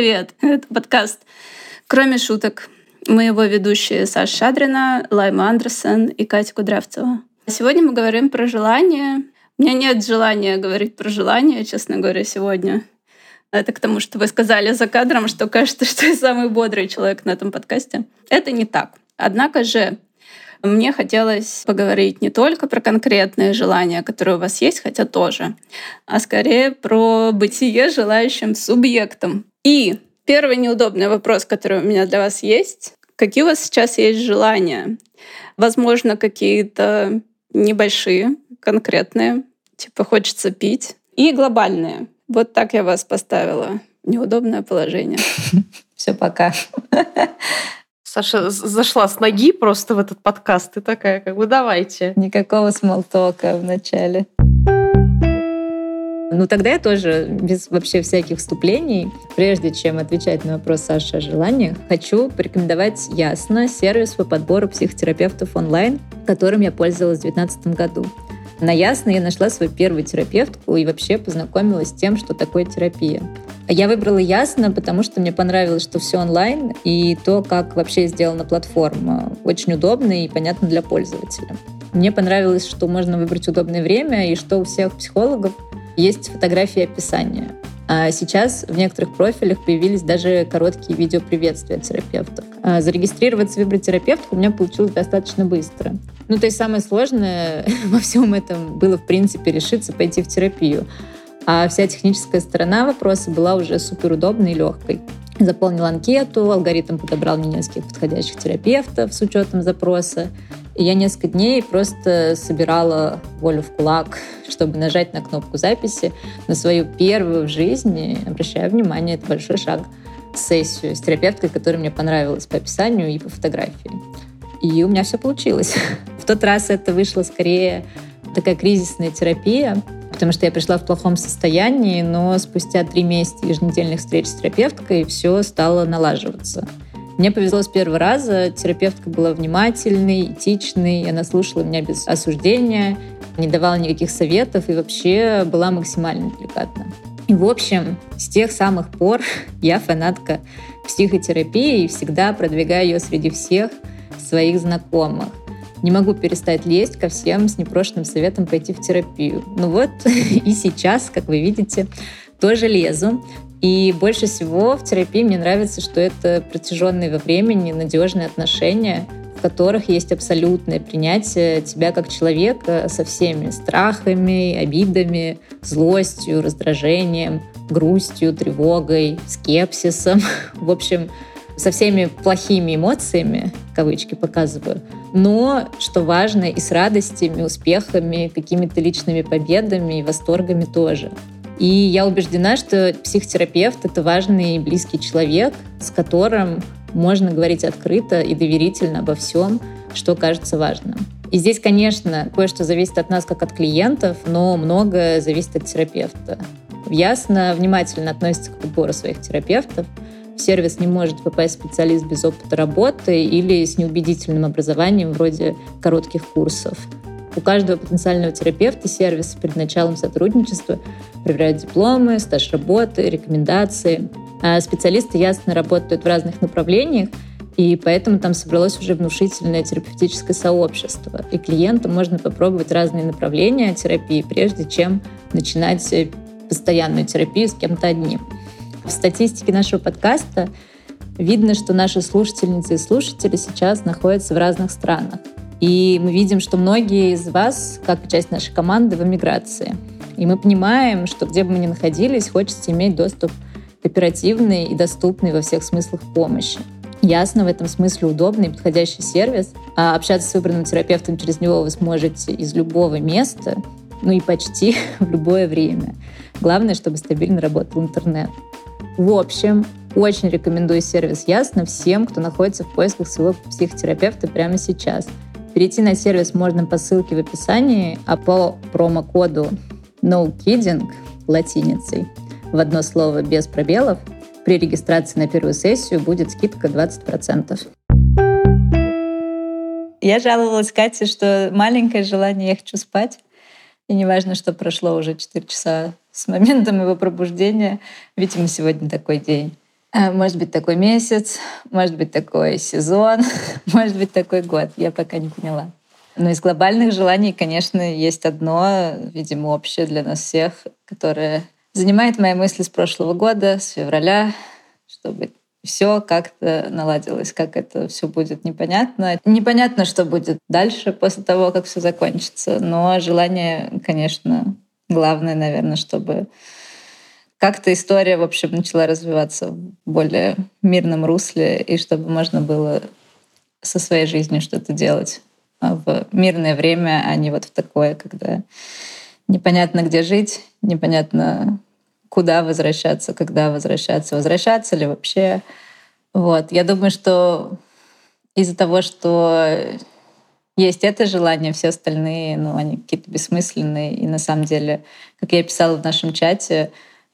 Привет! Это подкаст «Кроме шуток». Мы его ведущие Саша Шадрина, Лайма Андерсон и Катя Кудрявцева. Сегодня мы говорим про желание. У меня нет желания говорить про желание, честно говоря, сегодня. Это к тому, что вы сказали за кадром, что кажется, что я самый бодрый человек на этом подкасте. Это не так. Однако же мне хотелось поговорить не только про конкретные желания, которые у вас есть, хотя тоже, а скорее про бытие желающим субъектом. И первый неудобный вопрос, который у меня для вас есть. Какие у вас сейчас есть желания? Возможно, какие-то небольшие, конкретные, типа хочется пить, и глобальные. Вот так я вас поставила неудобное положение. Все, пока. Саша зашла с ноги просто в этот подкаст и такая, как бы, давайте. Никакого смолтока в начале. Ну, тогда я тоже, без вообще всяких вступлений, прежде чем отвечать на вопрос Саши о желаниях, хочу порекомендовать Ясно, сервис по подбору психотерапевтов онлайн, которым я пользовалась в 2019 году. На Ясно я нашла свою первую терапевтку и вообще познакомилась с тем, что такое терапия. Я выбрала Ясно, потому что мне понравилось, что все онлайн, и то, как вообще сделана платформа, очень удобно и понятно для пользователя. Мне понравилось, что можно выбрать удобное время, и что у всех психологов есть фотографии описания. А сейчас в некоторых профилях появились даже короткие видео приветствия терапевтов. А зарегистрироваться, выбрать терапевтку у меня получилось достаточно быстро. Ну, то есть самое сложное во всем этом было, в принципе, решиться пойти в терапию. А вся техническая сторона вопроса была уже суперудобной и легкой. Заполнил анкету, алгоритм подобрал мне нескольких подходящих терапевтов с учетом запроса. И я несколько дней просто собирала волю в кулак, чтобы нажать на кнопку записи на свою первую в жизни, обращая внимание, это большой шаг, сессию с терапевткой, которая мне понравилась по описанию и по фотографии. И у меня все получилось. В тот раз это вышло скорее такая кризисная терапия, потому что я пришла в плохом состоянии, но спустя три месяца еженедельных встреч с терапевткой все стало налаживаться. Мне повезло с первого раза. Терапевтка была внимательной, этичной, она слушала меня без осуждения, не давала никаких советов и вообще была максимально деликатна. И, в общем, с тех самых пор я фанатка психотерапии и всегда продвигаю ее среди всех своих знакомых. Не могу перестать лезть ко всем с непрошенным советом пойти в терапию. Ну вот и сейчас, как вы видите, тоже лезу. И больше всего в терапии мне нравится, что это протяженные во времени надежные отношения, в которых есть абсолютное принятие тебя как человека со всеми страхами, обидами, злостью, раздражением, грустью, тревогой, скепсисом. В общем, со всеми плохими эмоциями, кавычки показываю, но, что важно, и с радостями, успехами, какими-то личными победами и восторгами тоже. И я убеждена, что психотерапевт — это важный и близкий человек, с которым можно говорить открыто и доверительно обо всем, что кажется важным. И здесь, конечно, кое-что зависит от нас как от клиентов, но многое зависит от терапевта. Ясно внимательно относится к подбору своих терапевтов, в сервис не может попасть специалист без опыта работы или с неубедительным образованием вроде коротких курсов. У каждого потенциального терапевта сервис перед началом сотрудничества проверяют дипломы, стаж работы, рекомендации. А специалисты ясно работают в разных направлениях, и поэтому там собралось уже внушительное терапевтическое сообщество. И клиентам можно попробовать разные направления терапии, прежде чем начинать постоянную терапию с кем-то одним. В статистике нашего подкаста видно, что наши слушательницы и слушатели сейчас находятся в разных странах. И мы видим, что многие из вас, как часть нашей команды, в эмиграции. И мы понимаем, что где бы мы ни находились, хочется иметь доступ к оперативной и доступной во всех смыслах помощи. Ясно, в этом смысле удобный и подходящий сервис. А общаться с выбранным терапевтом через него вы сможете из любого места, ну и почти в любое время. Главное, чтобы стабильно работал интернет. В общем, очень рекомендую сервис Ясно всем, кто находится в поисках своего психотерапевта прямо сейчас. Перейти на сервис можно по ссылке в описании, а по промокоду NoKidding латиницей в одно слово без пробелов при регистрации на первую сессию будет скидка 20%. Я жаловалась Кате, что маленькое желание, я хочу спать. И неважно, что прошло уже 4 часа с моментом его пробуждения. Видимо, сегодня такой день. Э, может быть такой месяц, может быть такой сезон, может быть такой год. Я пока не поняла. Но из глобальных желаний, конечно, есть одно, видимо, общее для нас всех, которое занимает мои мысли с прошлого года, с февраля, чтобы все как-то наладилось, как это все будет непонятно. Непонятно, что будет дальше после того, как все закончится, но желание, конечно, главное, наверное, чтобы как-то история, в общем, начала развиваться в более мирном русле, и чтобы можно было со своей жизнью что-то делать в мирное время, а не вот в такое, когда непонятно, где жить, непонятно, куда возвращаться, когда возвращаться, возвращаться ли вообще. Вот. Я думаю, что из-за того, что есть это желание, все остальные, ну, они какие-то бессмысленные. И на самом деле, как я писала в нашем чате,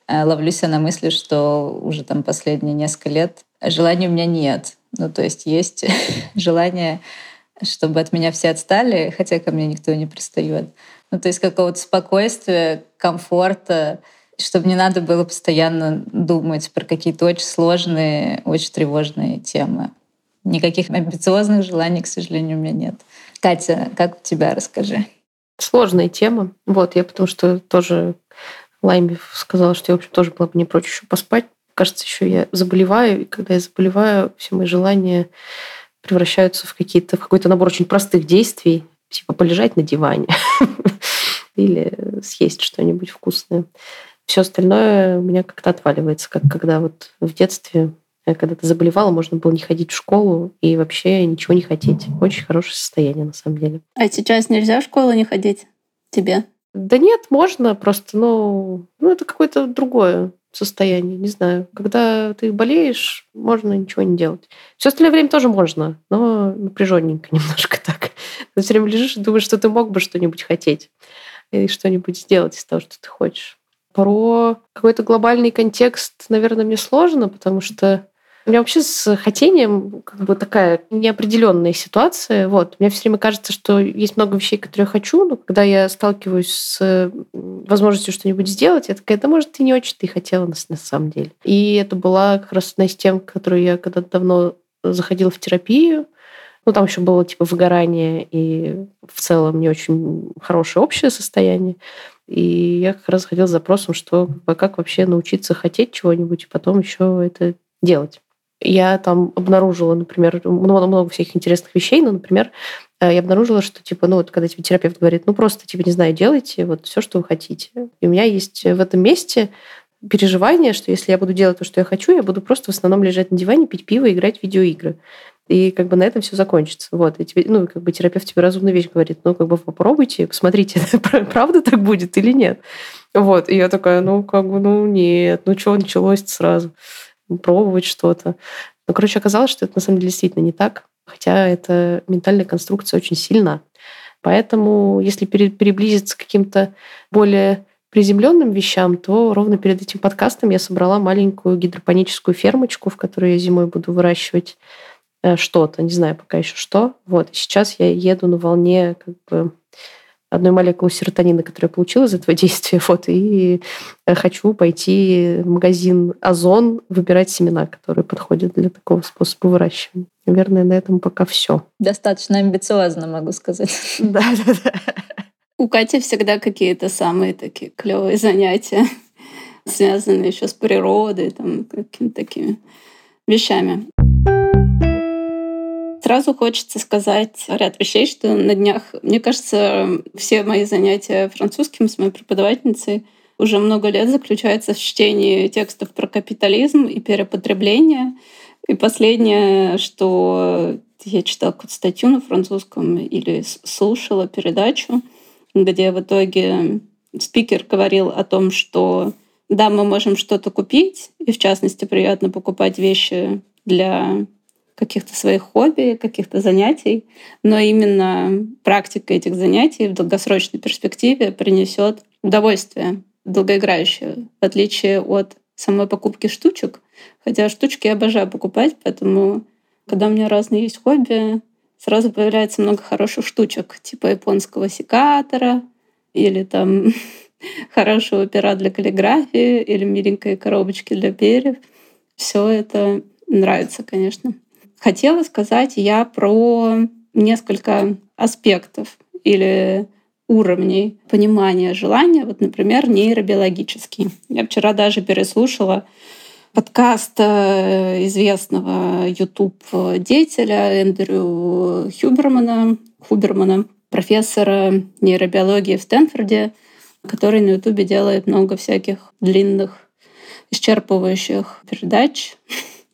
э, ловлюсь я на мысли, что уже там последние несколько лет желания у меня нет. Ну, то есть есть желание, чтобы от меня все отстали, хотя ко мне никто не пристает. Ну, то есть какого-то спокойствия, комфорта, чтобы не надо было постоянно думать про какие-то очень сложные, очень тревожные темы. Никаких амбициозных желаний, к сожалению, у меня нет. Катя, как у тебя, расскажи. Сложная тема. Вот, я потому что тоже Лайме сказала, что я, в общем, тоже была бы не прочь еще поспать. Кажется, еще я заболеваю, и когда я заболеваю, все мои желания превращаются в какие-то в какой-то набор очень простых действий, типа полежать на диване или съесть что-нибудь вкусное. Все остальное у меня как-то отваливается, как когда вот в детстве, э, когда ты заболевала, можно было не ходить в школу и вообще ничего не хотеть. Очень хорошее состояние, на самом деле. А сейчас нельзя в школу не ходить тебе? Да нет, можно, просто, ну, ну это какое-то другое состояние, не знаю. Когда ты болеешь, можно ничего не делать. Все остальное время тоже можно, но напряженненько немножко так. Ты все время лежишь и думаешь, что ты мог бы что-нибудь хотеть и что-нибудь сделать из того, что ты хочешь. Про какой-то глобальный контекст, наверное, мне сложно, потому что у меня вообще с хотением как бы такая неопределенная ситуация. Вот. Мне все время кажется, что есть много вещей, которые я хочу, но когда я сталкиваюсь с возможностью что-нибудь сделать, я такая, да, может, ты не очень ты хотела на самом деле. И это была как раз одна из тем, которую я когда-то давно заходила в терапию. Ну, там еще было типа выгорание и в целом не очень хорошее общее состояние. И я как раз ходила с запросом, что как вообще научиться хотеть чего-нибудь и потом еще это делать. Я там обнаружила, например, много, много всяких интересных вещей, но, например, э, я обнаружила, что, типа, ну, вот когда тебе терапевт говорит, ну, просто, типа, не знаю, делайте вот все, что вы хотите. И у меня есть в этом месте переживание, что если я буду делать то, что я хочу, я буду просто в основном лежать на диване, пить пиво, играть в видеоигры. И как бы на этом все закончится. Вот. И тебе, ну, как бы терапевт тебе разумную вещь говорит, ну, как бы попробуйте, посмотрите, правда так будет или нет. Вот. И я такая, ну, как бы, ну, нет, ну, что началось сразу? Пробовать что-то. Ну, короче, оказалось, что это на самом деле действительно не так, хотя эта ментальная конструкция очень сильна. Поэтому, если переблизиться к каким-то более приземленным вещам, то ровно перед этим подкастом я собрала маленькую гидропоническую фермочку, в которой я зимой буду выращивать Э, что-то, не знаю пока еще что. Вот. Сейчас я еду на волне как бы одной молекулы серотонина, которую я получила из этого действия, вот, и э, хочу пойти в магазин Озон выбирать семена, которые подходят для такого способа выращивания. Наверное, на этом пока все. Достаточно амбициозно, могу сказать. Да, да, да. У Кати всегда какие-то самые такие клевые занятия, связанные еще с природой, там, какими-то такими вещами. Сразу хочется сказать ряд вещей, что на днях, мне кажется, все мои занятия французским с моей преподавательницей уже много лет заключаются в чтении текстов про капитализм и перепотребление. И последнее, что я читала какую-то статью на французском или слушала передачу, где в итоге спикер говорил о том, что да, мы можем что-то купить, и в частности приятно покупать вещи для каких-то своих хобби, каких-то занятий, но именно практика этих занятий в долгосрочной перспективе принесет удовольствие долгоиграющее, в отличие от самой покупки штучек. Хотя штучки я обожаю покупать, поэтому когда у меня разные есть хобби, сразу появляется много хороших штучек, типа японского секатора или там хорошего пера для каллиграфии или миленькой коробочки для перьев — Все это нравится, конечно. Хотела сказать я про несколько аспектов или уровней понимания желания, вот, например, нейробиологический. Я вчера даже переслушала подкаст э, известного YouTube-деятеля Эндрю Хюбермана, Хубермана, профессора нейробиологии в Стэнфорде, который на YouTube делает много всяких длинных, исчерпывающих передач.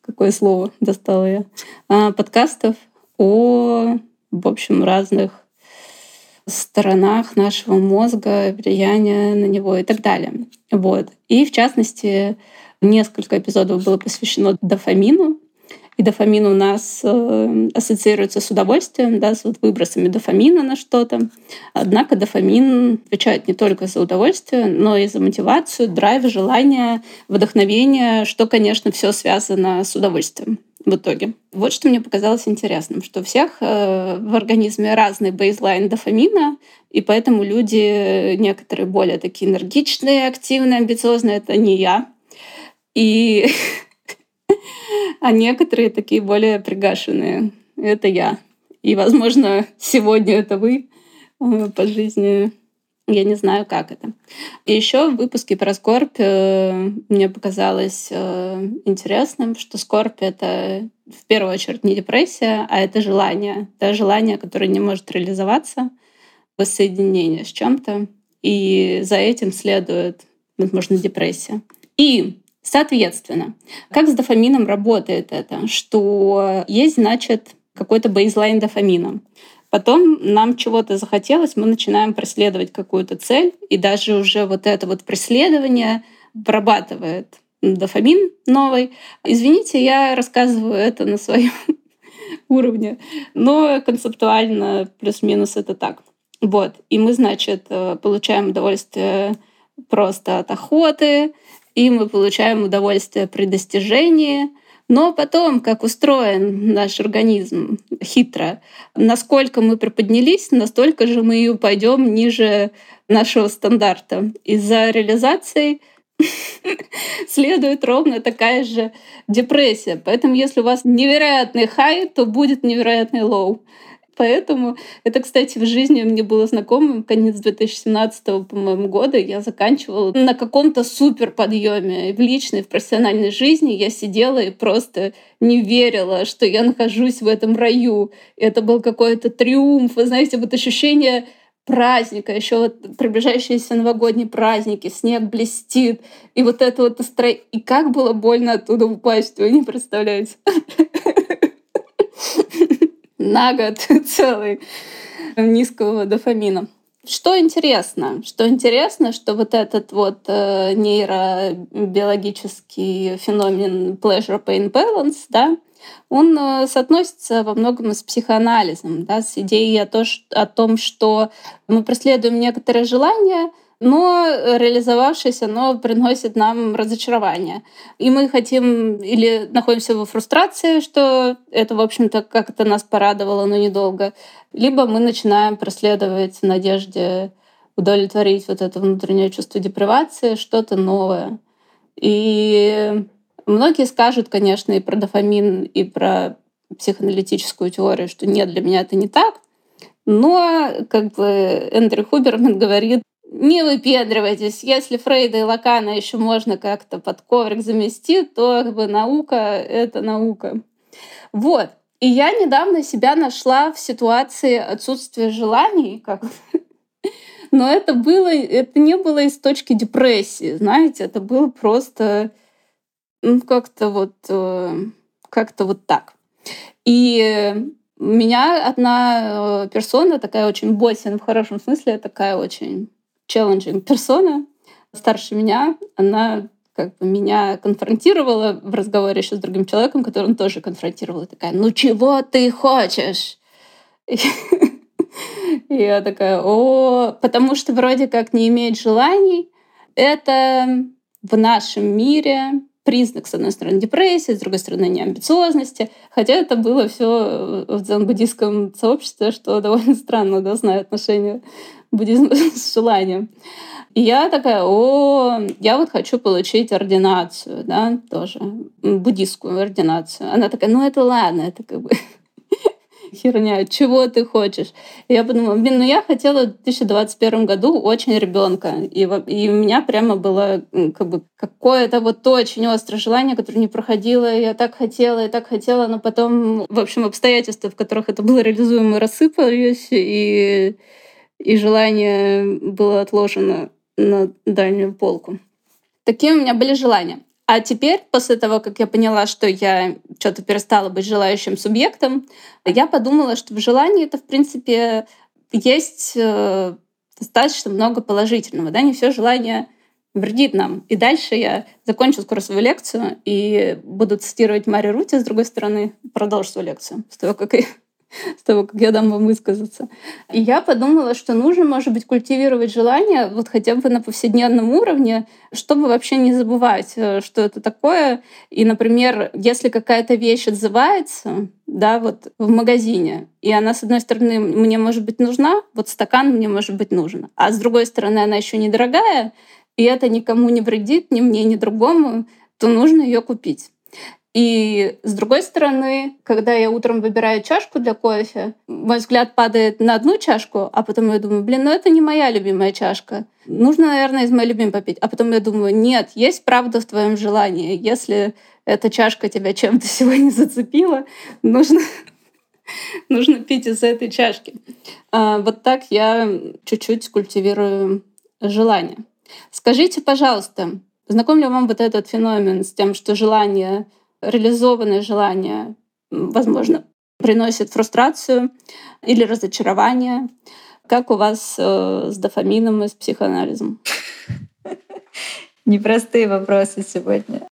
Какое слово достала я? А, подкастов о, в общем, разных сторонах нашего мозга, влияния на него и так далее. Вот. И в частности, несколько эпизодов было посвящено дофамину. И дофамин у нас э, ассоциируется с удовольствием, да, с вот выбросами дофамина на что-то. Однако дофамин отвечает не только за удовольствие, но и за мотивацию, драйв, желание, вдохновение, что, конечно, все связано с удовольствием в итоге. Вот что мне показалось интересным, что у всех э, в организме разный бейзлайн дофамина, и поэтому люди некоторые более такие энергичные, активные, амбициозные. Это не я. И а некоторые такие более пригашенные. Это я. И, возможно, сегодня это вы э, по жизни. Я не знаю, как это. И еще в выпуске про скорбь э, мне показалось э, интересным, что скорбь — это в первую очередь не депрессия, а это желание. Это желание, которое не может реализоваться, воссоединение с чем-то. И за этим следует, возможно, депрессия. И Соответственно, как с дофамином работает это? Что есть, значит, какой-то бейзлайн дофамина. Потом нам чего-то захотелось, мы начинаем преследовать какую-то цель, и даже уже вот это вот преследование вырабатывает дофамин новый. Извините, я рассказываю это на своем уровне, но концептуально плюс-минус это так. Вот. И мы, значит, э, получаем удовольствие просто от охоты, и мы получаем удовольствие при достижении. Но потом, как устроен наш организм хитро, насколько мы приподнялись, настолько же мы и упадем ниже нашего стандарта. Из-за реализации следует ровно такая же депрессия. Поэтому если у вас невероятный хай, то будет невероятный low. Поэтому это, кстати, в жизни мне было знакомо. Конец 2017 по-моему, года я заканчивала на каком-то супер подъеме в личной, в профессиональной жизни. Я сидела и просто не верила, что я нахожусь в этом раю. Это был какой-то триумф. Вы знаете, вот ощущение праздника, еще вот приближающиеся новогодние праздники, снег блестит, и вот это вот настроение. И как было больно оттуда упасть, вы не представляете на год целый низкого дофамина. Что интересно? Что интересно, что вот этот вот э, нейробиологический феномен pleasure-pain balance, да, он э, соотносится во многом с психоанализом, да, с идеей о, то, что, о том, что мы преследуем некоторые желания, но реализовавшись, оно приносит нам разочарование. И мы хотим или находимся во фрустрации, что это, в общем-то, как-то нас порадовало, но недолго, либо мы начинаем преследовать в надежде удовлетворить вот это внутреннее чувство депривации, что-то новое. И многие скажут, конечно, и про дофамин, и про психоаналитическую теорию, что нет, для меня это не так. Но, как бы Эндрю Хуберман говорит, не выпендривайтесь. Если Фрейда и Лакана еще можно как-то под коврик замести, то как бы наука — это наука. Вот. И я недавно себя нашла в ситуации отсутствия желаний, как но это было, это не было из точки депрессии, знаете, это было просто ну, как-то вот, э, как-то вот так. И меня одна э, персона, такая очень боссин в хорошем смысле, такая очень challenging персона, старше меня, она как бы меня конфронтировала в разговоре еще с другим человеком, который он тоже конфронтировал. И такая, ну чего ты хочешь? И я такая, о, потому что вроде как не иметь желаний, это в нашем мире признак, с одной стороны, депрессии, с другой стороны, неамбициозности. Хотя это было все в дзен-буддийском сообществе, что довольно странно, да, знаю отношение буддизма с желанием. И я такая, о, я вот хочу получить ординацию, да, тоже, буддийскую ординацию. Она такая, ну это ладно, это как бы херня, чего ты хочешь? Я подумала, блин, ну я хотела в 2021 году очень ребенка. И, и у меня прямо было как бы какое-то вот очень острое желание, которое не проходило. Я так хотела, я так хотела, но потом, в общем, обстоятельства, в которых это было реализуемо, рассыпались, и, и желание было отложено на дальнюю полку. Такие у меня были желания. А теперь, после того, как я поняла, что я что-то перестала быть желающим субъектом, я подумала, что в желании это, в принципе, есть э, достаточно много положительного. Да? Не все желание вредит нам. И дальше я закончу скоро свою лекцию и буду цитировать Мари Рути, с другой стороны, продолжу свою лекцию, с того, как с того, как я дам вам высказаться. И я подумала, что нужно, может быть, культивировать желание вот хотя бы на повседневном уровне, чтобы вообще не забывать, э, что это такое. И, например, если какая-то вещь отзывается, да, вот в магазине, и она, с одной стороны, мне может быть нужна, вот стакан мне может быть нужен, а с другой стороны, она еще недорогая, и это никому не вредит, ни мне, ни другому, то нужно ее купить. И с другой стороны, когда я утром выбираю чашку для кофе, мой взгляд падает на одну чашку, а потом я думаю, блин, ну это не моя любимая чашка. Нужно, наверное, из моей любимой попить. А потом я думаю, нет, есть правда в твоем желании. Если эта чашка тебя чем-то сегодня зацепила, нужно, нужно пить из этой чашки. А, вот так я чуть-чуть культивирую желание. Скажите, пожалуйста, знаком ли вам вот этот феномен с тем, что желание реализованное желание, возможно, приносит фрустрацию или разочарование. Как у вас э, с дофамином и с психоанализом? Непростые вопросы сегодня.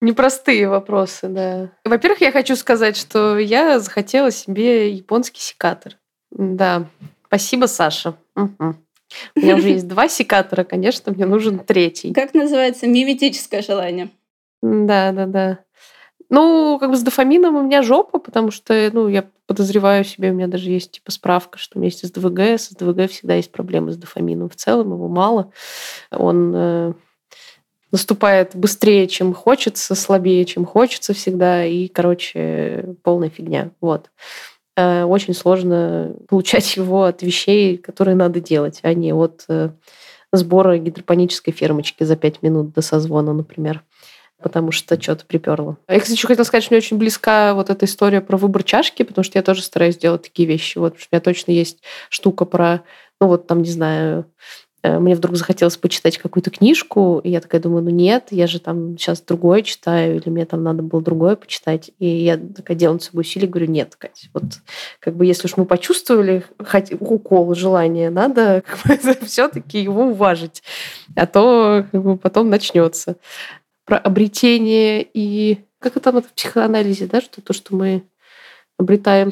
Непростые вопросы, да. Во-первых, я хочу сказать, что я захотела себе японский секатор. Да. Спасибо, Саша. Угу. У меня уже есть два секатора, конечно, мне нужен третий. Как называется? Миметическое желание. Да, да, да. Ну, как бы с дофамином у меня жопа, потому что, ну, я подозреваю себе, у меня даже есть типа справка, что у меня есть с СДВГ всегда есть проблемы с дофамином в целом, его мало. Он э, наступает быстрее, чем хочется, слабее, чем хочется всегда, и, короче, полная фигня. Вот. Э, очень сложно получать его от вещей, которые надо делать, а не от э, сбора гидропонической фермочки за пять минут до созвона, например потому что что-то приперло. Я, кстати, еще хотела сказать, что мне очень близка вот эта история про выбор чашки, потому что я тоже стараюсь делать такие вещи. Вот, у меня точно есть штука про, ну вот там, не знаю, э, мне вдруг захотелось почитать какую-то книжку, и я такая думаю, ну нет, я же там сейчас другое читаю, или мне там надо было другое почитать. И я такая делаю над собой усилие, говорю, нет, Кать, вот как бы если уж мы почувствовали хоть укол желания, надо как бы, все-таки его уважить, а то как бы, потом начнется про обретение и как это там в психоанализе, да, что то, что мы обретаем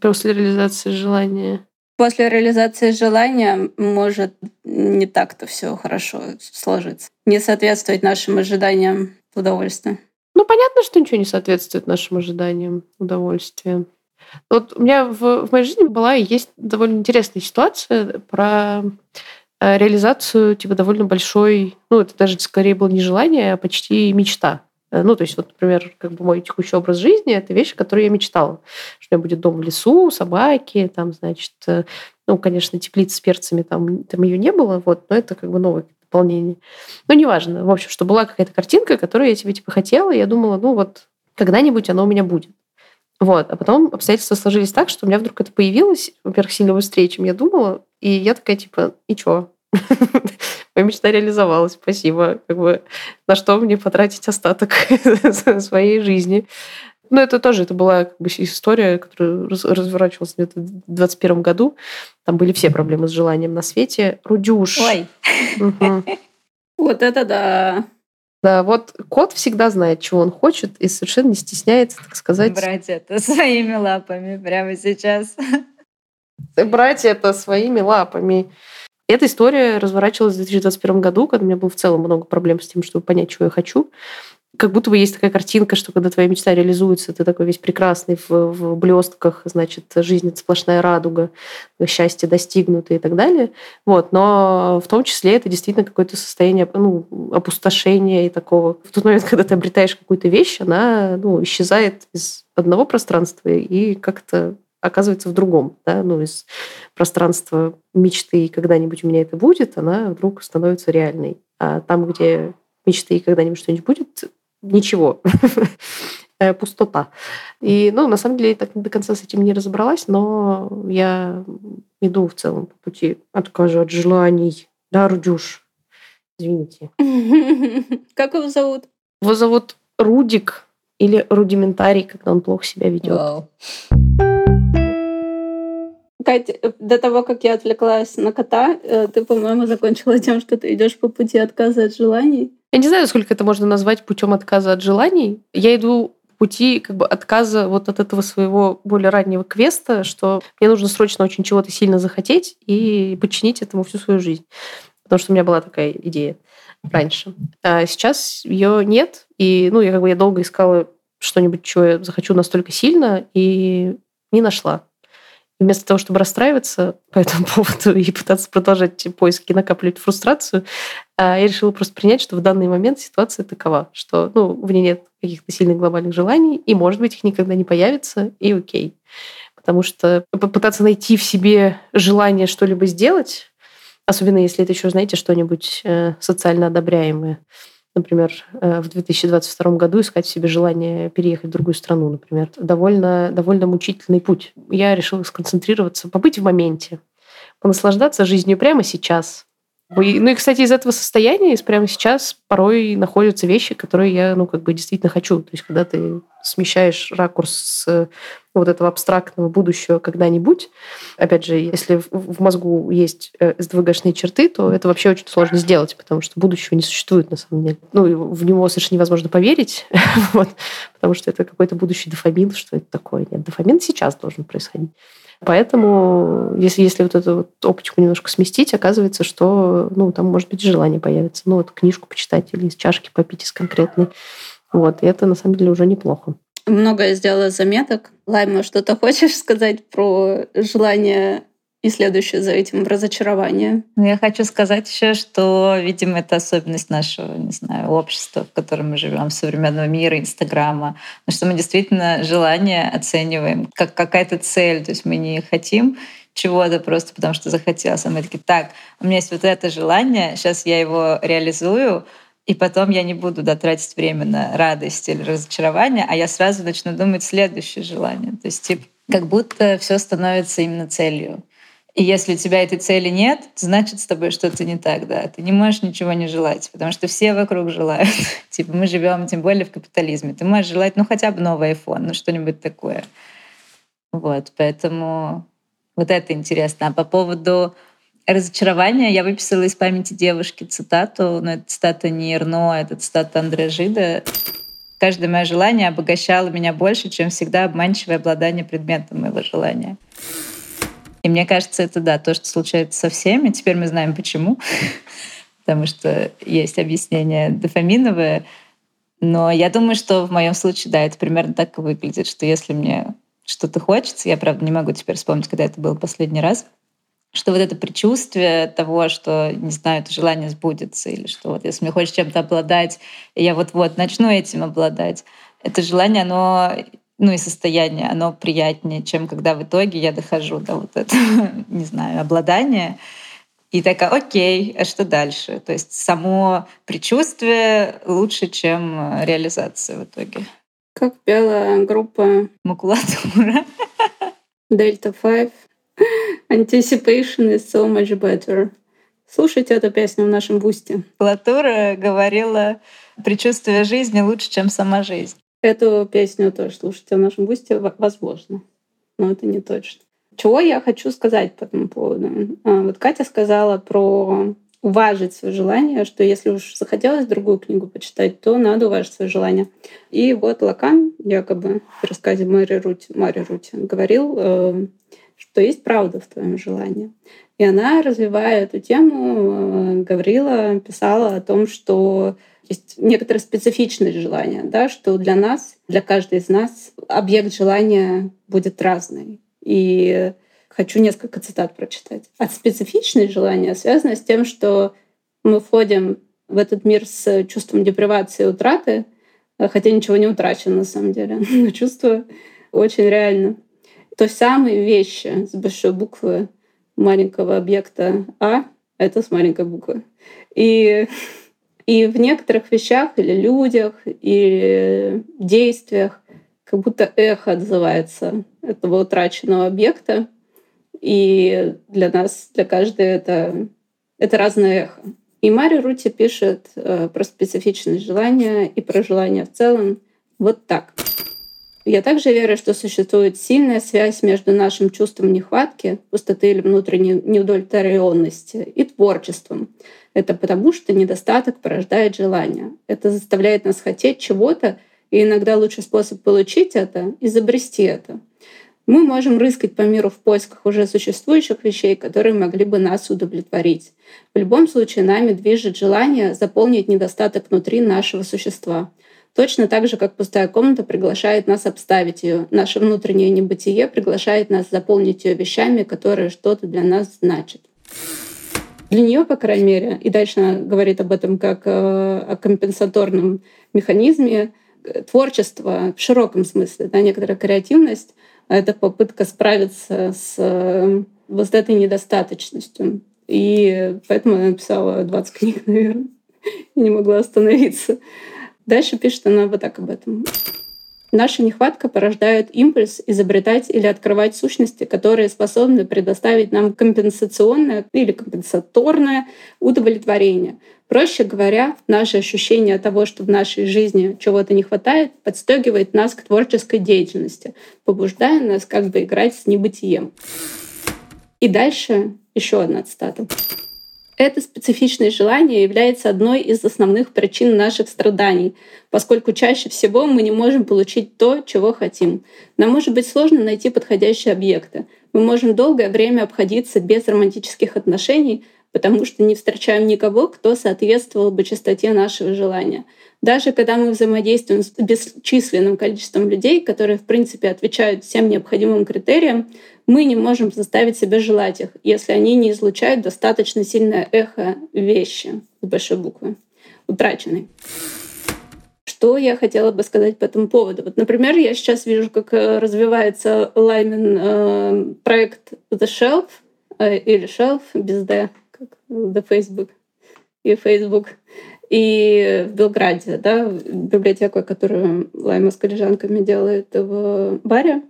после реализации желания. После реализации желания может не так-то все хорошо сложиться. Не соответствовать нашим ожиданиям удовольствия. Ну, понятно, что ничего не соответствует нашим ожиданиям удовольствия. Вот у меня в, в моей жизни была и есть довольно интересная ситуация про реализацию типа довольно большой, ну, это даже скорее было не желание, а почти мечта. Э, ну, то есть, вот, например, как бы мой текущий образ жизни – это вещи, которые я мечтала. Что у меня будет дом в лесу, собаки, там, значит, э, ну, конечно, теплица с перцами, там, там ее не было, вот, но это как бы новое дополнение. Ну, неважно. В общем, что была какая-то картинка, которую я тебе, типа, хотела, и я думала, ну, вот, когда-нибудь она у меня будет. Вот. А потом обстоятельства сложились так, что у меня вдруг это появилось, во-первых, сильно быстрее, чем я думала. И я такая, типа, и чё? Моя мечта реализовалась, спасибо. Как бы, на что мне потратить остаток своей жизни? Ну, это тоже, это была как бы, история, которая разворачивалась где-то в 2021 году. Там были все проблемы с желанием на свете. Рудюш. Ой. Вот это да. Да, вот кот всегда знает, чего он хочет, и совершенно не стесняется, так сказать. Брать это своими лапами прямо сейчас. Брать это своими лапами. Эта история разворачивалась в 2021 году, когда у меня было в целом много проблем с тем, чтобы понять, чего я хочу. как будто бы есть такая картинка, что когда твоя мечта реализуется, ты такой весь прекрасный в, в блестках, значит, жизнь это сплошная радуга, счастье достигнуто и так далее. Вот. Но в том числе это действительно какое-то состояние ну, опустошения и такого. В тот момент, когда ты обретаешь какую-то вещь, она ну, исчезает из одного пространства и как-то оказывается в другом. Да? Ну, из пространства мечты, когда-нибудь у меня это будет, она вдруг становится реальной. А там, где мечты, когда-нибудь что-нибудь будет, ничего. Э, пустота. И, ну, на самом деле, я так до конца с этим не разобралась, но я иду в целом по пути отказа от желаний. Да, Рудюш? Извините. Как его зовут? Его зовут Рудик или Рудиментарий, когда он плохо себя ведет. Wow. Катя, э, до того, как я отвлеклась на кота, э, ты, по-моему, закончила тем, что ты идешь по пути отказа от желаний. Я не знаю, сколько это можно назвать путем отказа от желаний. Я иду пути как бы отказа вот от этого своего более раннего квеста, что мне нужно срочно очень чего-то сильно захотеть и подчинить этому всю свою жизнь. Потому что у меня была такая идея раньше. А сейчас ее нет. И ну, я как бы я долго искала что-нибудь, чего я захочу настолько сильно, и не нашла вместо того, чтобы расстраиваться по этому поводу и пытаться продолжать поиски, накапливать фрустрацию, а, я решила просто принять, что в данный момент ситуация такова, что ну, в ней нет каких-то сильных глобальных желаний, и, может быть, их никогда не появится, и окей. Потому что попытаться найти в себе желание что-либо сделать, особенно если это еще, знаете, что-нибудь э, социально одобряемое, например, э, в 2022 году искать в себе желание переехать в другую страну, например. Довольно, довольно мучительный путь. Я решила сконцентрироваться, побыть в моменте, понаслаждаться жизнью прямо сейчас, ну и, кстати, из этого состояния, из прямо сейчас, порой находятся вещи, которые я, ну, как бы действительно хочу. То есть, когда ты смещаешь ракурс с вот этого абстрактного будущего когда-нибудь, опять же, если в мозгу есть э, черты, то это вообще очень сложно сделать, потому что будущего не существует на самом деле. Ну, в него совершенно невозможно поверить, вот, потому что это какой-то будущий дофамин, что это такое. Нет, дофамин сейчас должен происходить. Поэтому, если, если вот эту вот оптику немножко сместить, оказывается, что ну, там, может быть, желание появится. Ну, вот книжку почитать или из чашки попить из конкретной. Вот, и это, на самом деле, уже неплохо. Много я сделала заметок. Лайма, что-то хочешь сказать про желание и следующее за этим разочарование. Ну, я хочу сказать еще, что, видимо, это особенность нашего, не знаю, общества, в котором мы живем, современного мира, Инстаграма, что мы действительно желание оцениваем как какая-то цель, то есть мы не хотим чего-то просто потому, что захотелось. А мы такие, так, у меня есть вот это желание, сейчас я его реализую, и потом я не буду да, тратить время на радость или разочарование, а я сразу начну думать следующее желание. То есть, типа, как будто все становится именно целью. И если у тебя этой цели нет, значит, с тобой что-то не так, да. Ты не можешь ничего не желать, потому что все вокруг желают. типа мы живем, тем более в капитализме. Ты можешь желать, ну, хотя бы новый iPhone, ну, что-нибудь такое. Вот, поэтому вот это интересно. А по поводу разочарования я выписала из памяти девушки цитату, но это цитата не Эрно, это цитата Андрея Жида. Каждое мое желание обогащало меня больше, чем всегда обманчивое обладание предметом моего желания. И мне кажется, это да, то, что случается со всеми. Теперь мы знаем почему. Потому что есть объяснение дофаминовое. Но я думаю, что в моем случае, да, это примерно так и выглядит, что если мне что-то хочется, я, правда, не могу теперь вспомнить, когда это был последний раз, что вот это предчувствие того, что, не знаю, это желание сбудется, или что вот если мне хочется чем-то обладать, я вот-вот начну этим обладать, это желание, оно ну и состояние, оно приятнее, чем когда в итоге я дохожу до вот этого, не знаю, обладания. И такая, окей, а что дальше? То есть само предчувствие лучше, чем реализация в итоге. Как пела группа Макулатура. Delta 5. Anticipation is so much better. Слушайте эту песню в нашем бусте. Макулатура говорила, предчувствие жизни лучше, чем сама жизнь. Эту песню тоже слушайте в нашем бусте, возможно, но это не точно. Чего я хочу сказать по этому поводу? А, вот Катя сказала про уважить свое желание, что если уж захотелось другую книгу почитать, то надо уважить свое желание. И вот Лакан, якобы в рассказе Мэри Рути, Мэри Рути говорил, э, что есть правда в твоем желании. И она, развивая эту тему, э, говорила, писала о том, что есть некоторая специфичность желания, да, что для нас, для каждой из нас объект желания будет разный. И хочу несколько цитат прочитать. От специфичность желания связано с тем, что мы входим в этот мир с чувством депривации и утраты, хотя ничего не утрачено на самом деле, но чувство очень реально. То самые вещи с большой буквы маленького объекта А — это с маленькой буквы. И, и в некоторых вещах или людях, или действиях как будто эхо отзывается этого утраченного объекта. И для нас, для каждой это, это разное эхо. И Мари Рути пишет э, про специфичность желания и про желание в целом вот так. Я также верю, что существует сильная связь между нашим чувством нехватки, пустоты или внутренней неудовлетворенности и творчеством. Это потому, что недостаток порождает желание. Это заставляет нас хотеть чего-то, и иногда лучший способ получить это — изобрести это. Мы можем рыскать по миру в поисках уже существующих вещей, которые могли бы нас удовлетворить. В любом случае нами движет желание заполнить недостаток внутри нашего существа. Точно так же, как пустая комната приглашает нас обставить ее, наше внутреннее небытие приглашает нас заполнить ее вещами, которые что-то для нас значат. Для нее, по крайней мере, и дальше она говорит об этом как э, о компенсаторном механизме, творчество в широком смысле, да, некоторая креативность — это попытка справиться с э, вот этой недостаточностью. И поэтому я написала 20 книг, наверное, и не могла остановиться. Дальше пишет она вот так об этом. Наша нехватка порождает импульс изобретать или открывать сущности, которые способны предоставить нам компенсационное или компенсаторное удовлетворение. Проще говоря, наше ощущение того, что в нашей жизни чего-то не хватает, подстегивает нас к творческой деятельности, побуждая нас как бы играть с небытием. И дальше еще одна цитата. Это специфичное желание является одной из основных причин наших страданий, поскольку чаще всего мы не можем получить то, чего хотим. Нам может быть сложно найти подходящие объекты. Мы можем долгое время обходиться без романтических отношений, потому что не встречаем никого, кто соответствовал бы частоте нашего желания. Даже когда мы взаимодействуем с бесчисленным количеством людей, которые, в принципе, отвечают всем необходимым критериям, мы не можем заставить себя желать их, если они не излучают достаточно сильное эхо вещи с большой буквы, утраченной. Что я хотела бы сказать по этому поводу? Вот, например, я сейчас вижу, как э, развивается Лаймин э, проект The Shelf э, или Shelf без D, как The Facebook и Facebook. И в Белграде, да, библиотека, которую Лайма с коллежанками делает в баре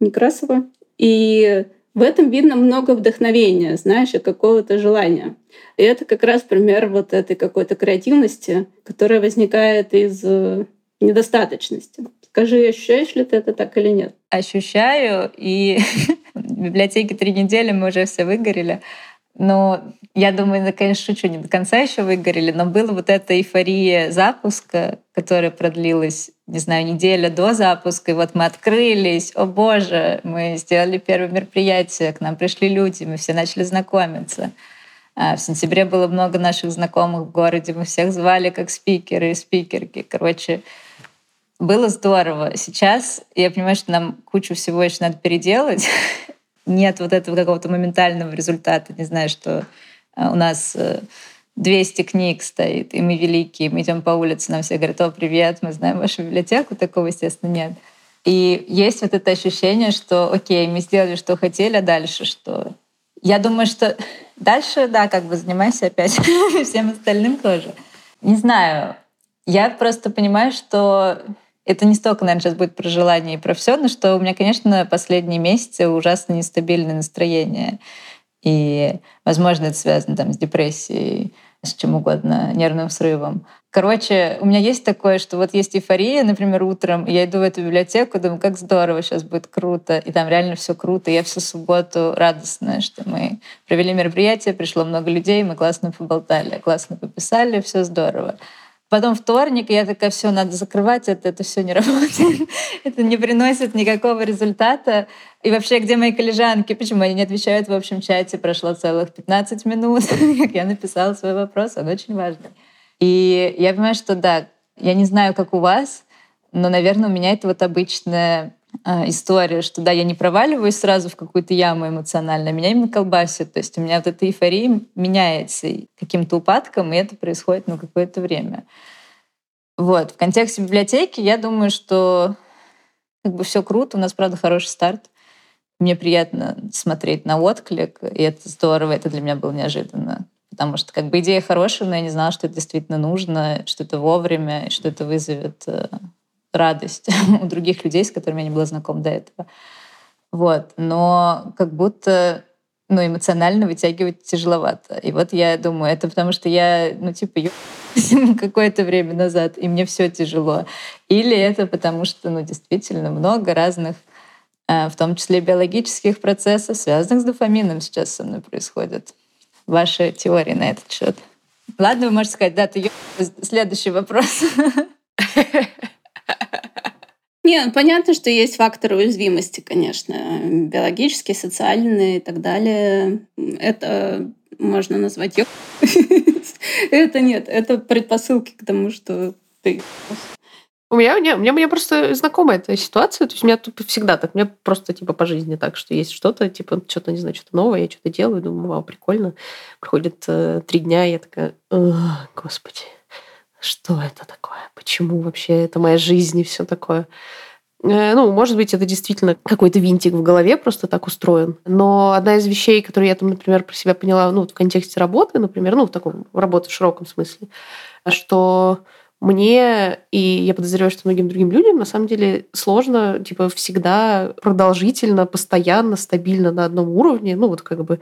Некрасова. И в этом видно много вдохновения, знаешь, и какого-то желания. И это как раз пример вот этой какой-то креативности, которая возникает из э, недостаточности. Скажи, ощущаешь ли ты это так или нет? Ощущаю, и в библиотеке три недели мы уже все выгорели. Но я думаю, я, конечно, шучу, не до конца еще выгорели, но была вот эта эйфория запуска, которая продлилась, не знаю, неделя до запуска, и вот мы открылись, о боже, мы сделали первое мероприятие, к нам пришли люди, мы все начали знакомиться. А в сентябре было много наших знакомых в городе, мы всех звали как спикеры и спикерки. Короче, было здорово. Сейчас я понимаю, что нам кучу всего еще надо переделать, нет вот этого какого-то моментального результата. Не знаю, что э, у нас 200 э, книг стоит, и мы великие, мы идем по улице, нам все говорят, о, привет, мы знаем вашу библиотеку, такого, естественно, нет. И есть вот это ощущение, что, окей, мы сделали, что хотели, а дальше что? Я думаю, что дальше, да, как бы занимайся опять всем остальным тоже. Не знаю, я просто понимаю, что это не столько, наверное, сейчас будет про желание и про все, но что у меня, конечно, последние месяцы ужасно нестабильное настроение. И, возможно, это связано там, с депрессией, с чем угодно, нервным срывом. Короче, у меня есть такое, что вот есть эйфория, например, утром, я иду в эту библиотеку, думаю, как здорово, сейчас будет круто, и там реально все круто. Я всю субботу радостная, что мы провели мероприятие, пришло много людей, мы классно поболтали, классно пописали, все здорово. Потом вторник, я такая, все, надо закрывать это, это все не работает, это не приносит никакого результата. И вообще, где мои коллежанки? Почему они не отвечают в общем чате? Прошло целых 15 минут, как я написала свой вопрос, он очень важный. И я понимаю, что да, я не знаю, как у вас, но, наверное, у меня это вот обычная э, история, что да, я не проваливаюсь сразу в какую-то яму эмоционально, меня именно колбасит. То есть у меня вот эта эйфория меняется каким-то упадком, и это происходит на какое-то время. Вот. В контексте библиотеки я думаю, что как бы все круто, у нас, правда, хороший старт. Мне приятно смотреть на отклик, и это здорово, это для меня было неожиданно. Потому что как бы идея хорошая, но я не знала, что это действительно нужно, что это вовремя, и что это вызовет э, радость у других людей, с которыми я не была знакома до этого. Вот. Но как будто ну, эмоционально вытягивать тяжеловато. И вот я думаю, это потому что я, ну, типа, какое-то время назад, и мне все тяжело. Или это потому что, ну, действительно, много разных, э, в том числе биологических процессов, связанных с дофамином сейчас со мной происходит. Ваши теории на этот счет. Ладно, вы можете сказать, да, ты следующий вопрос. Нет, понятно, что есть факторы уязвимости, конечно, биологические, социальные и так далее. Это можно назвать Это нет, это предпосылки к тому, что ты у меня, не, у меня, у меня просто знакомая эта ситуация. То есть у меня тут всегда так. У меня просто типа по жизни так, что есть что-то, типа что-то, не знаю, что-то новое, я что-то делаю, думаю, вау, прикольно. Проходит э, три дня, и я такая, господи, что это такое? Почему вообще это моя жизнь и все такое? Э, ну, может быть, это действительно какой-то винтик в голове просто так устроен. Но одна из вещей, которые я там, например, про себя поняла, ну, в контексте работы, например, ну, в таком работы в широком смысле, что мне, и я подозреваю, что многим другим людям, на самом деле сложно, типа, всегда продолжительно, постоянно, стабильно на одном уровне, ну, вот как бы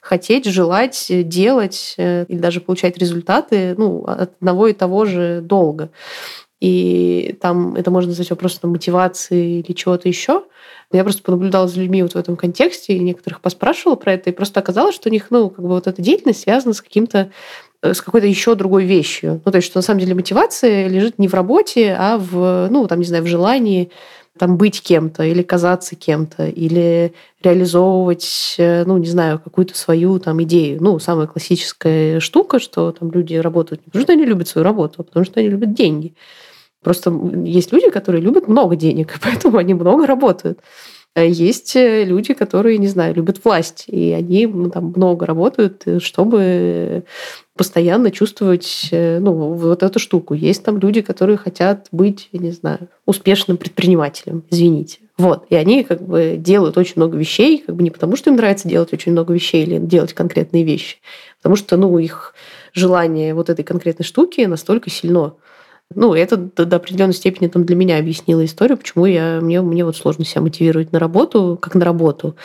хотеть, желать, делать э, или даже получать результаты, ну, от одного и того же долга. И там это можно назвать вопросом мотивации или чего-то еще. Я просто понаблюдала за людьми вот в этом контексте, и некоторых поспрашивала про это, и просто оказалось, что у них, ну, как бы вот эта деятельность связана с каким-то э, с какой-то еще другой вещью. Ну, то есть, что на самом деле мотивация лежит не в работе, а в, ну, там, не знаю, в желании там быть кем-то или казаться кем-то, или реализовывать, э, ну, не знаю, какую-то свою там идею. Ну, самая классическая штука, что там люди работают не потому, что они любят свою работу, а потому, что они любят деньги. Просто есть люди, которые любят много денег, поэтому они много работают. А есть э, люди, которые, не знаю, любят власть, и они там много работают, э, чтобы постоянно чувствовать э, ну, вот эту штуку. Есть там люди, которые хотят быть, я не знаю, успешным предпринимателем, извините. Вот. И они как бы делают очень много вещей, как бы не потому, что им нравится делать очень много вещей или делать конкретные вещи, потому что ну, их желание вот этой конкретной штуки настолько сильно, ну, это до, до определенной степени там, для меня объяснило историю, почему я, мне, мне вот сложно себя мотивировать на работу, как на работу.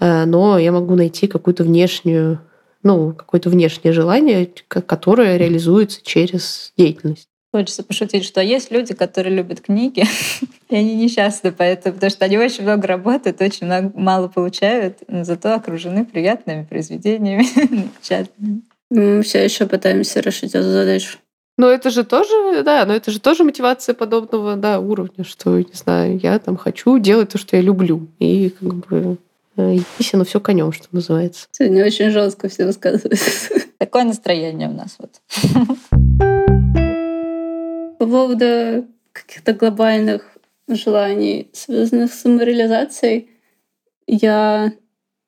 Э, но я могу найти какую-то внешнюю, ну, какое-то внешнее желание, которое реализуется через деятельность. Хочется пошутить, что есть люди, которые любят книги, и они несчастны поэтому, потому что они очень много работают, очень много, мало получают, но зато окружены приятными произведениями. Мы все еще пытаемся решить эту задачу. Но это же тоже, да, но это же тоже мотивация подобного, да, уровня, что, не знаю, я там хочу делать то, что я люблю. И как бы Еси, ну все конем, что называется. Сегодня очень жестко все высказывается. Такое настроение у нас вот. По поводу каких-то глобальных желаний, связанных с самореализацией, я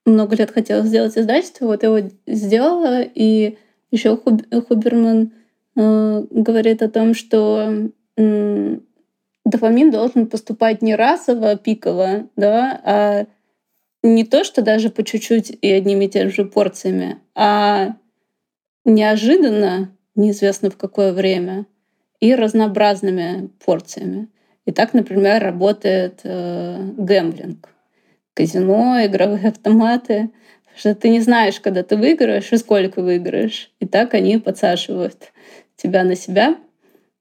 много лет хотела сделать издательство, вот я его сделала, и еще Хуберман Э, говорит о том, что дофамин должен поступать не разово, пиково, да, а не то, что даже по чуть-чуть и одними и теми же порциями, а неожиданно, неизвестно в какое время, и разнообразными порциями. И так, например, работает э, гэмблинг. Казино, игровые автоматы. Что ты не знаешь, когда ты выиграешь и сколько выиграешь. И так они подсаживают тебя на себя.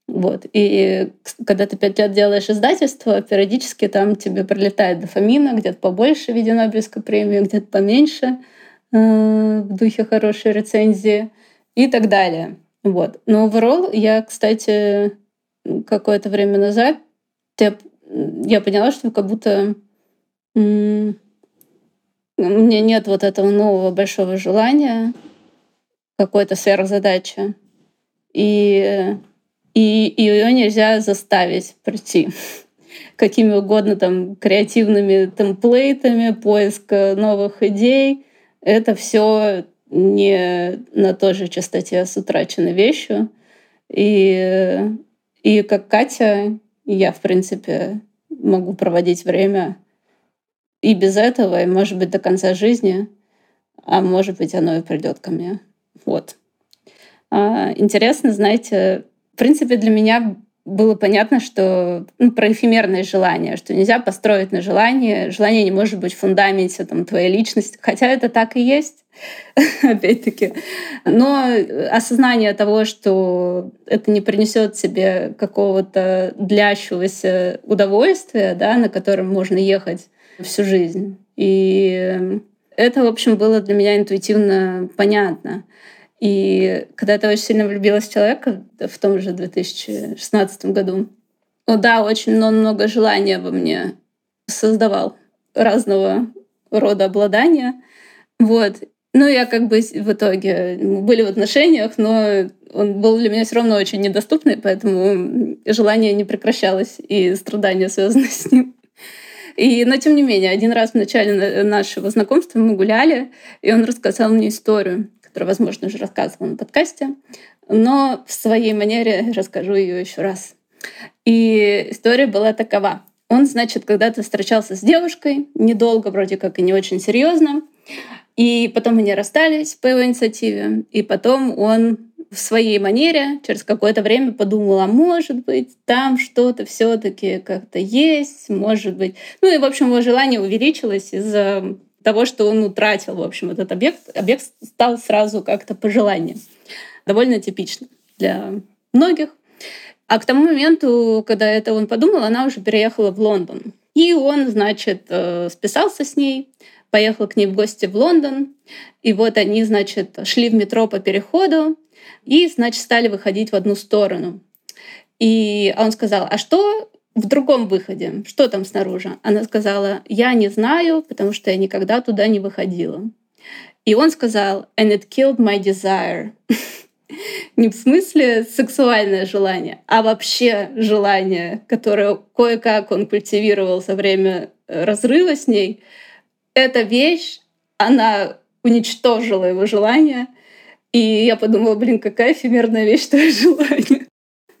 Вот. И когда ты пять лет делаешь издательство, периодически там тебе прилетает дофамина, где-то побольше в виде Нобелевской премии, где-то поменьше э, в духе хорошей рецензии и так далее. Вот. Но overall я, кстати, какое-то время назад я, поняла, что как будто у меня нет вот этого нового большого желания, какой-то сверхзадачи. И, и, и ее нельзя заставить прийти какими угодно там креативными темплейтами, поиска новых идей. Это все не на той же частоте с утраченной вещью. И, и как Катя, я, в принципе, могу проводить время и без этого, и, может быть, до конца жизни, а может быть, оно и придет ко мне. Вот. А, интересно, знаете, в принципе, для меня было понятно, что ну, про эфемерное желание, что нельзя построить на желание. Желание не может быть в фундаменте там, твоей личности, хотя это так и есть, опять-таки. Но осознание того, что это не принесет себе какого-то длящегося удовольствия, да, на котором можно ехать всю жизнь. И это, в общем, было для меня интуитивно понятно. И когда ты очень сильно влюбилась в человека в том же 2016 году, ну да, очень много желания во мне создавал разного рода обладания. Вот. Ну, я как бы в итоге были в отношениях, но он был для меня все равно очень недоступный, поэтому желание не прекращалось и страдания связаны с ним. И, но тем не менее, один раз в начале нашего знакомства мы гуляли, и он рассказал мне историю которую, возможно, уже рассказывала на подкасте, но в своей манере расскажу ее еще раз. И история была такова. Он, значит, когда-то встречался с девушкой, недолго, вроде как и не очень серьезно, и потом они расстались по его инициативе, и потом он в своей манере через какое-то время подумал, а может быть, там что-то все-таки как-то есть, может быть. Ну и, в общем, его желание увеличилось из-за того, что он утратил, в общем, этот объект, объект стал сразу как-то пожеланием. Довольно типично для многих. А к тому моменту, когда это он подумал, она уже переехала в Лондон. И он, значит, э, списался с ней, поехал к ней в гости в Лондон. И вот они, значит, шли в метро по переходу и, значит, стали выходить в одну сторону. И он сказал, а что в другом выходе. Что там снаружи? Она сказала, я не знаю, потому что я никогда туда не выходила. И он сказал, and it killed my desire. не в смысле сексуальное желание, а вообще желание, которое кое-как он культивировал за время э, разрыва с ней. Эта вещь, она уничтожила его желание. И я подумала, блин, какая эфемерная вещь твое желание.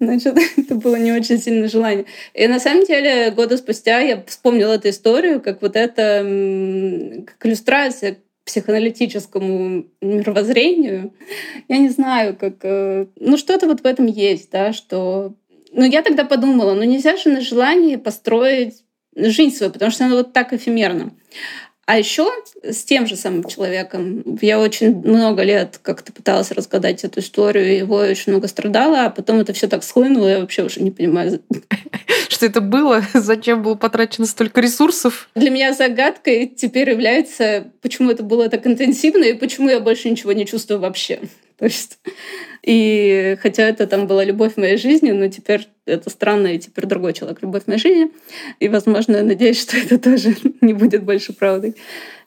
Значит, это было не очень сильное желание. И на самом деле, года спустя я вспомнила эту историю, как вот это, как иллюстрация психоаналитическому мировоззрению. Я не знаю, как... Э, ну, что-то вот в этом есть, да, что... Ну, я тогда подумала, ну, нельзя же на желании построить жизнь свою, потому что она вот так эфемерна. А еще с тем же самым человеком я очень много лет как-то пыталась разгадать эту историю, его очень много страдала, а потом это все так схлынуло, я вообще уже не понимаю. Что это было? Зачем было потрачено столько ресурсов? Для меня загадкой теперь является, почему это было так интенсивно и почему я больше ничего не чувствую вообще. То есть и хотя это там была любовь в моей жизни, но теперь это странно, и теперь другой человек любовь в моей жизни. И, возможно, я надеюсь, что это тоже не будет больше правдой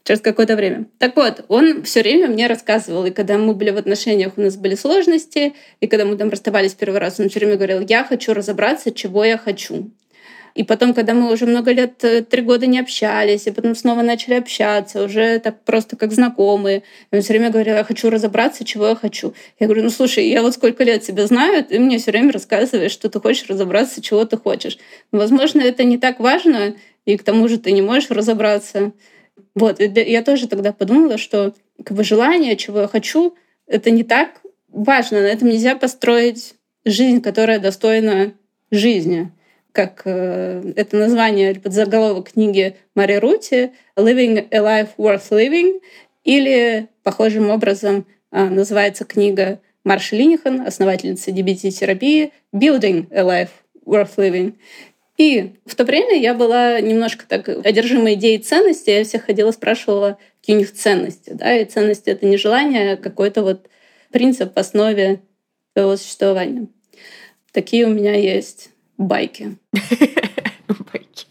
через какое-то время. Так вот, он все время мне рассказывал, и когда мы были в отношениях, у нас были сложности, и когда мы там расставались первый раз, он все время говорил, я хочу разобраться, чего я хочу. И потом, когда мы уже много лет, э, три года не общались, и потом снова начали общаться, уже так просто как знакомые, он все время говорил, я хочу разобраться, чего я хочу. Я говорю, ну слушай, я вот сколько лет тебя знаю, ты мне все время рассказываешь, что ты хочешь разобраться, чего ты хочешь. возможно, это не так важно, и к тому же ты не можешь разобраться. Вот, и я тоже тогда подумала, что как бы желание, чего я хочу, это не так важно. На этом нельзя построить жизнь, которая достойна жизни как э, это название или подзаголовок книги Мари Рути «Living a Life Worth Living» или похожим образом э, называется книга Марши Линихан, основательницы DBT-терапии «Building a Life Worth Living». И в то время я была немножко так одержима идеей ценности. Я всех ходила, спрашивала, какие у них ценности. Да? И ценности — это не желание, а какой-то вот принцип в основе своего существования. Такие у меня есть байки. Байки.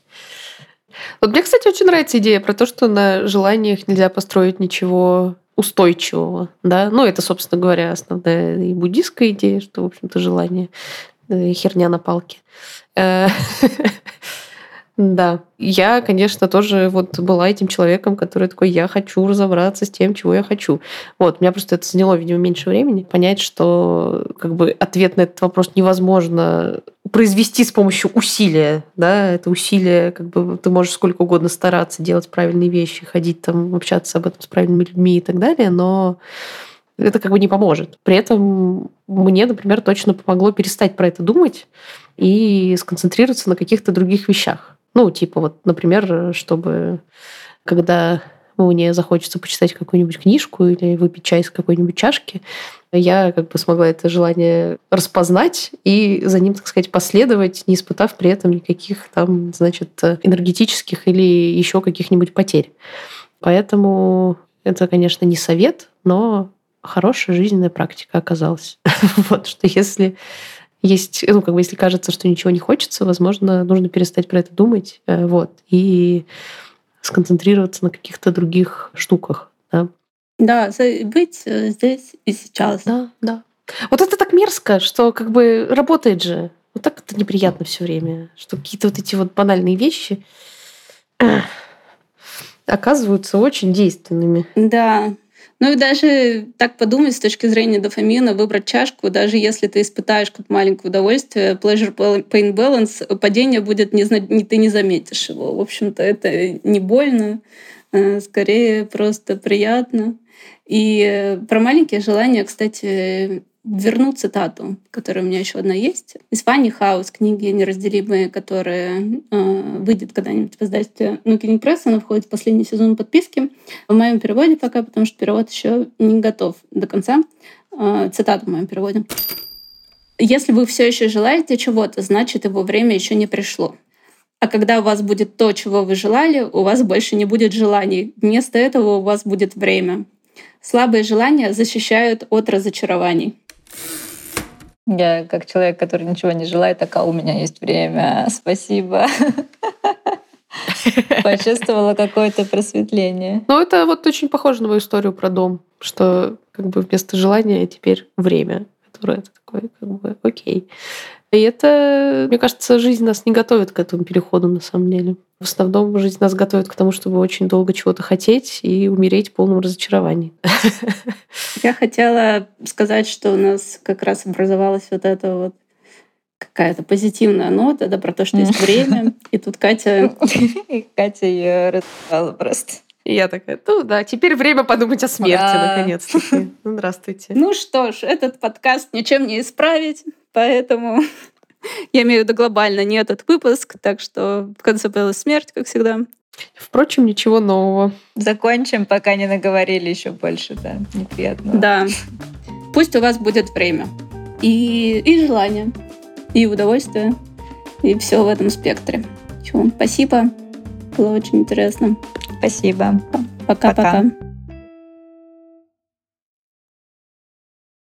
Вот мне, кстати, очень нравится идея про то, что на желаниях нельзя построить ничего устойчивого, да. Ну, это, собственно говоря, основная и буддийская идея, что, в общем-то, желание э, херня на палке. Да, я, конечно, тоже вот была этим человеком, который такой, я хочу разобраться с тем, чего я хочу. Вот, меня просто это заняло, видимо, меньше времени, понять, что как бы ответ на этот вопрос невозможно произвести с помощью усилия, да, это усилие, как бы ты можешь сколько угодно стараться, делать правильные вещи, ходить там, общаться об этом с правильными людьми и так далее, но это как бы не поможет. При этом мне, например, точно помогло перестать про это думать и сконцентрироваться на каких-то других вещах. Ну, типа вот, например, чтобы когда мне захочется почитать какую-нибудь книжку или выпить чай из какой-нибудь чашки, я как бы смогла это желание распознать и за ним, так сказать, последовать, не испытав при этом никаких там, значит, энергетических или еще каких-нибудь потерь. Поэтому это, конечно, не совет, но хорошая жизненная практика оказалась. вот, что если есть, ну, как бы, если кажется, что ничего не хочется, возможно, нужно перестать про это думать, э, вот, и сконцентрироваться на каких-то других штуках, да. Да, быть э, здесь и сейчас. Да, да. Вот это так мерзко, что как бы работает же. Вот так это неприятно все время, что какие-то вот эти вот банальные вещи оказываются очень действенными. Да, ну и даже так подумать с точки зрения дофамина, выбрать чашку, даже если ты испытаешь как маленькое удовольствие, pleasure pain balance, падение будет, не, ты не заметишь его. В общем-то, это не больно, э, скорее просто приятно. И э, про маленькие желания, кстати, верну цитату, которая у меня еще одна есть. Из Фанни Хаус, книги «Неразделимые», которая э, выйдет когда-нибудь в издательстве Нукинг Пресс. Она входит в последний сезон подписки. В моем переводе пока, потому что перевод еще не готов до конца. Э, цитата в моем переводе. Если вы все еще желаете чего-то, значит, его время еще не пришло. А когда у вас будет то, чего вы желали, у вас больше не будет желаний. Вместо этого у вас будет время. Слабые желания защищают от разочарований. Я как человек, который ничего не желает, так а у меня есть время. Спасибо. Почувствовала какое-то просветление. Ну, это вот очень похоже на мою историю про дом, что как бы вместо желания теперь время, которое это такое, как бы, окей. И это, мне кажется, жизнь нас не готовит к этому переходу на самом деле. В основном жизнь нас готовит к тому, чтобы очень долго чего-то хотеть и умереть в полном разочаровании. Я хотела сказать, что у нас как раз образовалась вот эта вот какая-то позитивная нота, да, про то, что есть время. И тут Катя... Катя ее рассказала просто. И я такая, ну да, теперь время подумать о смерти, наконец-таки. Ну, здравствуйте. Ну что ж, этот подкаст ничем не исправить, поэтому я имею в виду глобально не этот выпуск, так что в конце была смерть, как всегда. Впрочем, ничего нового. Закончим, пока не наговорили еще больше, да, неприятно. Да. Пусть у вас будет время. И, и желание, и удовольствие, и все в этом спектре. Чего? Спасибо. Было очень интересно. Спасибо. Пока-пока.